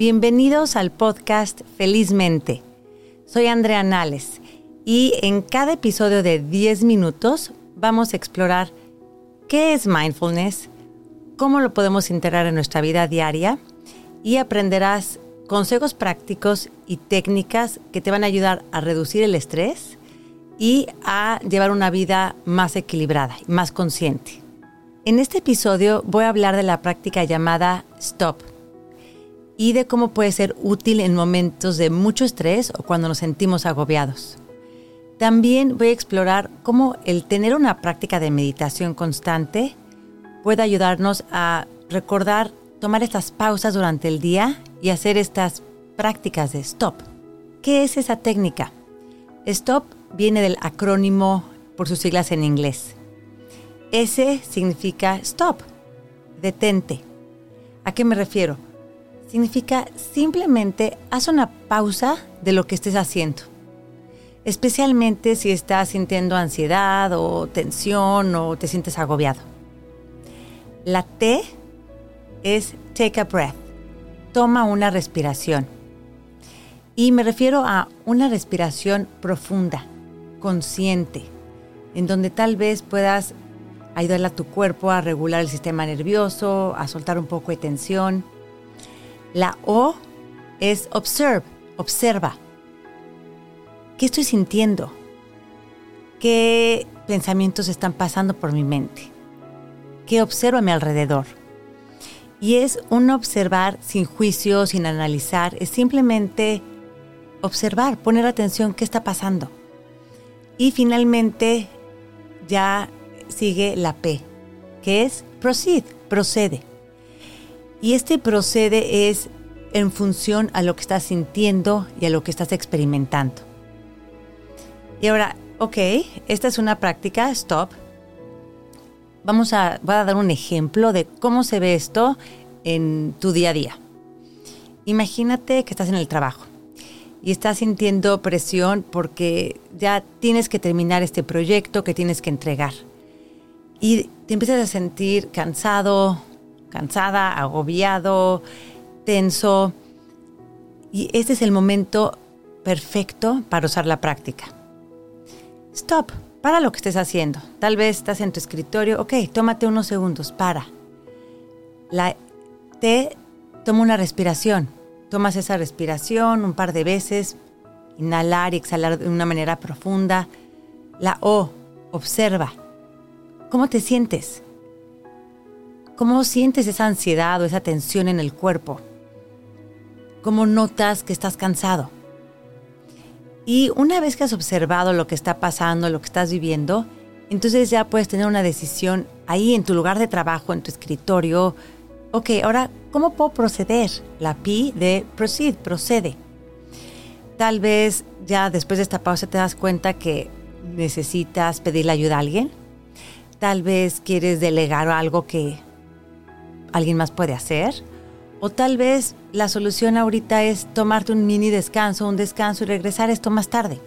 Bienvenidos al podcast Felizmente. Soy Andrea Nales y en cada episodio de 10 minutos vamos a explorar qué es mindfulness, cómo lo podemos integrar en nuestra vida diaria y aprenderás consejos prácticos y técnicas que te van a ayudar a reducir el estrés y a llevar una vida más equilibrada y más consciente. En este episodio voy a hablar de la práctica llamada STOP y de cómo puede ser útil en momentos de mucho estrés o cuando nos sentimos agobiados. También voy a explorar cómo el tener una práctica de meditación constante puede ayudarnos a recordar tomar estas pausas durante el día y hacer estas prácticas de stop. ¿Qué es esa técnica? Stop viene del acrónimo por sus siglas en inglés. S significa stop, detente. ¿A qué me refiero? Significa simplemente haz una pausa de lo que estés haciendo. Especialmente si estás sintiendo ansiedad o tensión o te sientes agobiado. La T es take a breath. Toma una respiración. Y me refiero a una respiración profunda, consciente, en donde tal vez puedas ayudarle a tu cuerpo a regular el sistema nervioso, a soltar un poco de tensión. La O es observe, observa. ¿Qué estoy sintiendo? ¿Qué pensamientos están pasando por mi mente? ¿Qué observo a mi alrededor? Y es un observar sin juicio, sin analizar, es simplemente observar, poner atención qué está pasando. Y finalmente ya sigue la P, que es proceed, procede. Y este procede es en función a lo que estás sintiendo y a lo que estás experimentando. Y ahora, ok, esta es una práctica, stop. Vamos a, voy a dar un ejemplo de cómo se ve esto en tu día a día. Imagínate que estás en el trabajo y estás sintiendo presión porque ya tienes que terminar este proyecto que tienes que entregar. Y te empiezas a sentir cansado, cansada, agobiado, tenso. Y este es el momento perfecto para usar la práctica. Stop, para lo que estés haciendo. Tal vez estás en tu escritorio, ok, tómate unos segundos, para. La T, toma una respiración Tomas esa respiración un par de veces, inhalar y exhalar de una manera profunda. La O, observa. ¿Cómo te sientes? ¿Cómo sientes esa ansiedad o esa tensión en el cuerpo? ¿Cómo notas que estás cansado? Y una vez que has observado lo que está pasando, lo que estás viviendo, entonces ya puedes tener una decisión ahí en tu lugar de trabajo, en tu escritorio, Ok, ahora, ¿cómo puedo proceder? La P de proceed, procede. Tal vez ya después de esta pausa te das cuenta que necesitas pedirle ayuda a alguien. Tal vez quieres delegar algo que alguien más puede hacer. O tal vez la solución ahorita es tomarte un mini descanso, un descanso y regresar esto más tarde.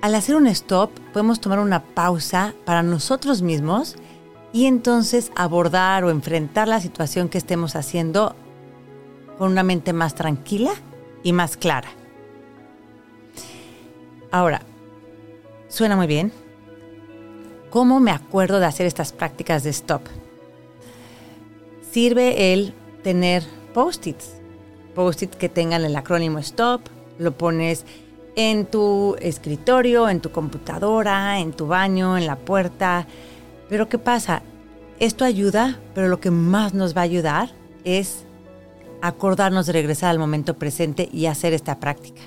Al hacer un stop, podemos tomar una pausa para nosotros mismos y entonces abordar o enfrentar la situación que estemos haciendo con una mente más tranquila y más clara. Ahora, suena muy bien. ¿Cómo me acuerdo de hacer estas prácticas de stop? Sirve el tener post-its. Post-its que tengan el acrónimo stop, lo pones en tu escritorio, en tu computadora, en tu baño, en la puerta, pero ¿qué pasa? Esto ayuda, pero lo que más nos va a ayudar es acordarnos de regresar al momento presente y hacer esta práctica.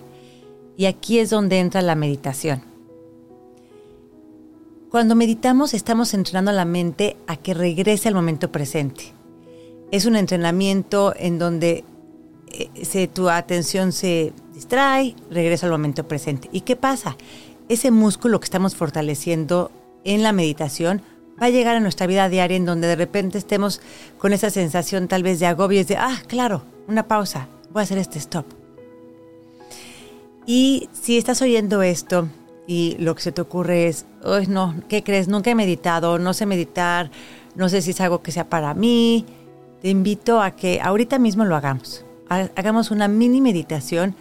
Y aquí es donde entra la meditación. Cuando meditamos estamos entrenando la mente a que regrese al momento presente. Es un entrenamiento en donde eh, tu atención se distrae, regresa al momento presente. ¿Y qué pasa? Ese músculo que estamos fortaleciendo en la meditación va a llegar a nuestra vida diaria en donde de repente estemos con esa sensación tal vez de agobio, es de, ah, claro, una pausa, voy a hacer este stop. Y si estás oyendo esto y lo que se te ocurre es, oh, no, ¿qué crees? Nunca he meditado, no sé meditar, no sé si es algo que sea para mí, te invito a que ahorita mismo lo hagamos. Hagamos una mini meditación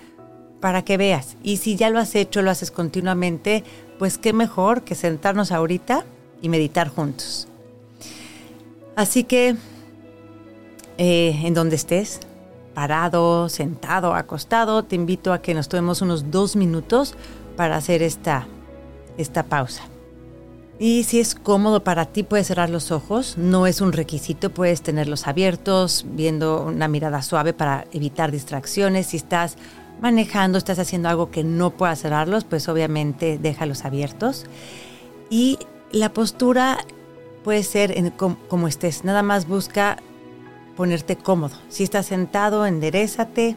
para que veas. Y si ya lo has hecho, lo haces continuamente, pues qué mejor que sentarnos ahorita y meditar juntos. Así que, eh, en donde estés, parado, sentado, acostado, te invito a que nos tomemos unos dos minutos para hacer esta, esta pausa. Y si es cómodo para ti, puedes cerrar los ojos. No es un requisito, puedes tenerlos abiertos, viendo una mirada suave para evitar distracciones. Si estás manejando, estás haciendo algo que no puedas cerrarlos, pues obviamente déjalos abiertos. Y la postura puede ser como, estés. Nada más busca ponerte cómodo. Si estás sentado, enderezate.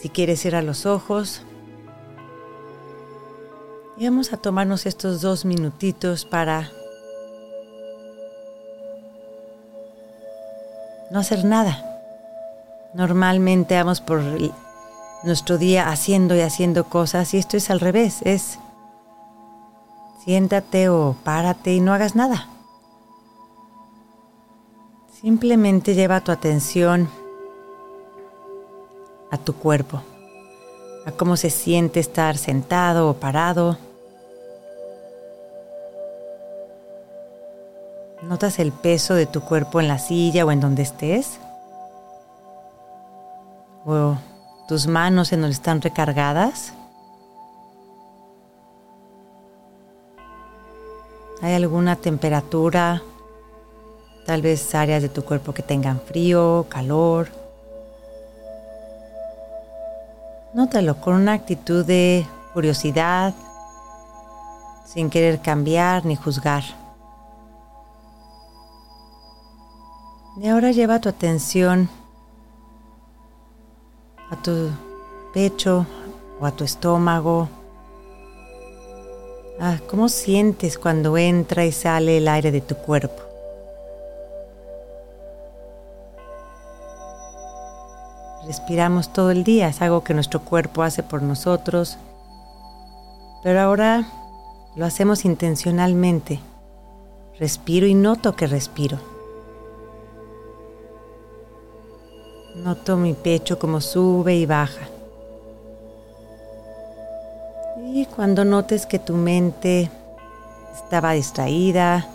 Si quieres cerrar los ojos, y vamos a tomarnos estos dos minutitos para no hacer nada. Normalmente vamos por nuestro día haciendo y haciendo cosas y esto es al revés, es siéntate o párate y no hagas nada. Simplemente lleva tu atención a tu cuerpo, a cómo se siente estar sentado o parado. ¿Notas el peso de tu cuerpo en la silla o en donde estés? ¿O tus manos en donde están recargadas? ¿Hay alguna temperatura? Tal vez áreas de tu cuerpo que tengan frío, calor. Nótalo con una actitud de curiosidad, sin querer cambiar ni juzgar. Y ahora lleva tu atención a tu pecho o a tu estómago. Ah, ¿Cómo sientes cuando entra y sale el aire de tu cuerpo? Respiramos todo el día, es algo que nuestro cuerpo hace por nosotros, pero ahora lo hacemos intencionalmente. Respiro y noto que respiro. Noto mi pecho como sube y baja. Y cuando notes que tu mente estaba distraída,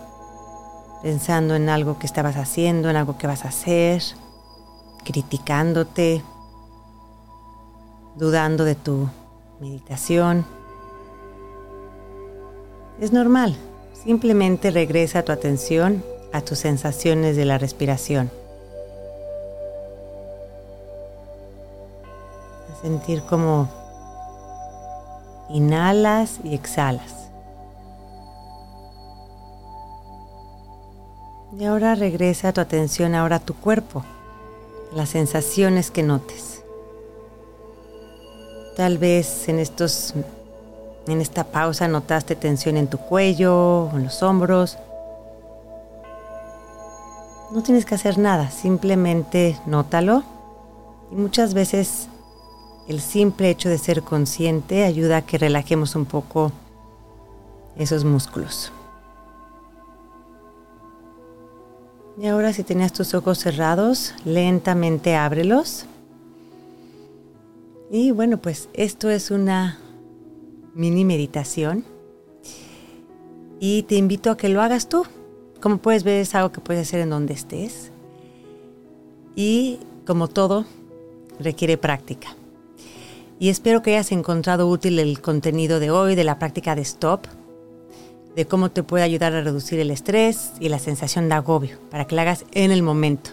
pensando en algo que estabas haciendo, en algo que vas a hacer, criticándote, dudando de tu meditación, es normal. Simplemente regresa tu atención a tus sensaciones de la respiración. Sentir como inhalas y exhalas. Y ahora regresa tu atención ahora a tu cuerpo, las sensaciones que notes. Tal vez en estos en esta pausa notaste tensión en tu cuello, en los hombros. No tienes que hacer nada, simplemente nótalo. Y muchas veces el simple hecho de ser consciente ayuda a que relajemos un poco esos músculos. Y ahora si tenías tus ojos cerrados, lentamente ábrelos. Y bueno, pues esto es una mini meditación. Y te invito a que lo hagas tú. Como puedes ver, es algo que puedes hacer en donde estés. Y como todo, requiere práctica y espero que hayas encontrado útil el contenido de hoy de la práctica de stop, de cómo te puede ayudar a reducir el estrés y la sensación de agobio, para que la hagas en el momento.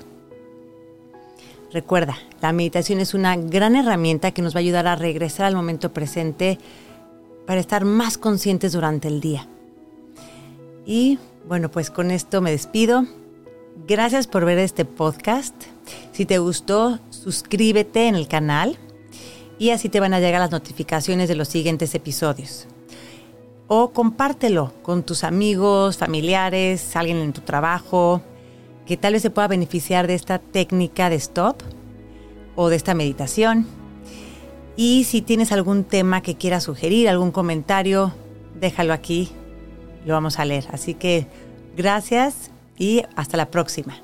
Recuerda, la meditación es una gran herramienta que nos va a ayudar a regresar al momento presente para estar más conscientes durante el día. Y bueno, pues con esto me despido. Gracias por ver este podcast. Si te gustó, suscríbete en el canal y así te van a llegar las notificaciones de los siguientes episodios. O compártelo con tus amigos, familiares, alguien en tu trabajo que tal vez se pueda beneficiar de esta técnica de stop o de esta meditación. Y si tienes algún tema que quieras sugerir, algún comentario, déjalo aquí, lo vamos a leer. Así que gracias y hasta la próxima.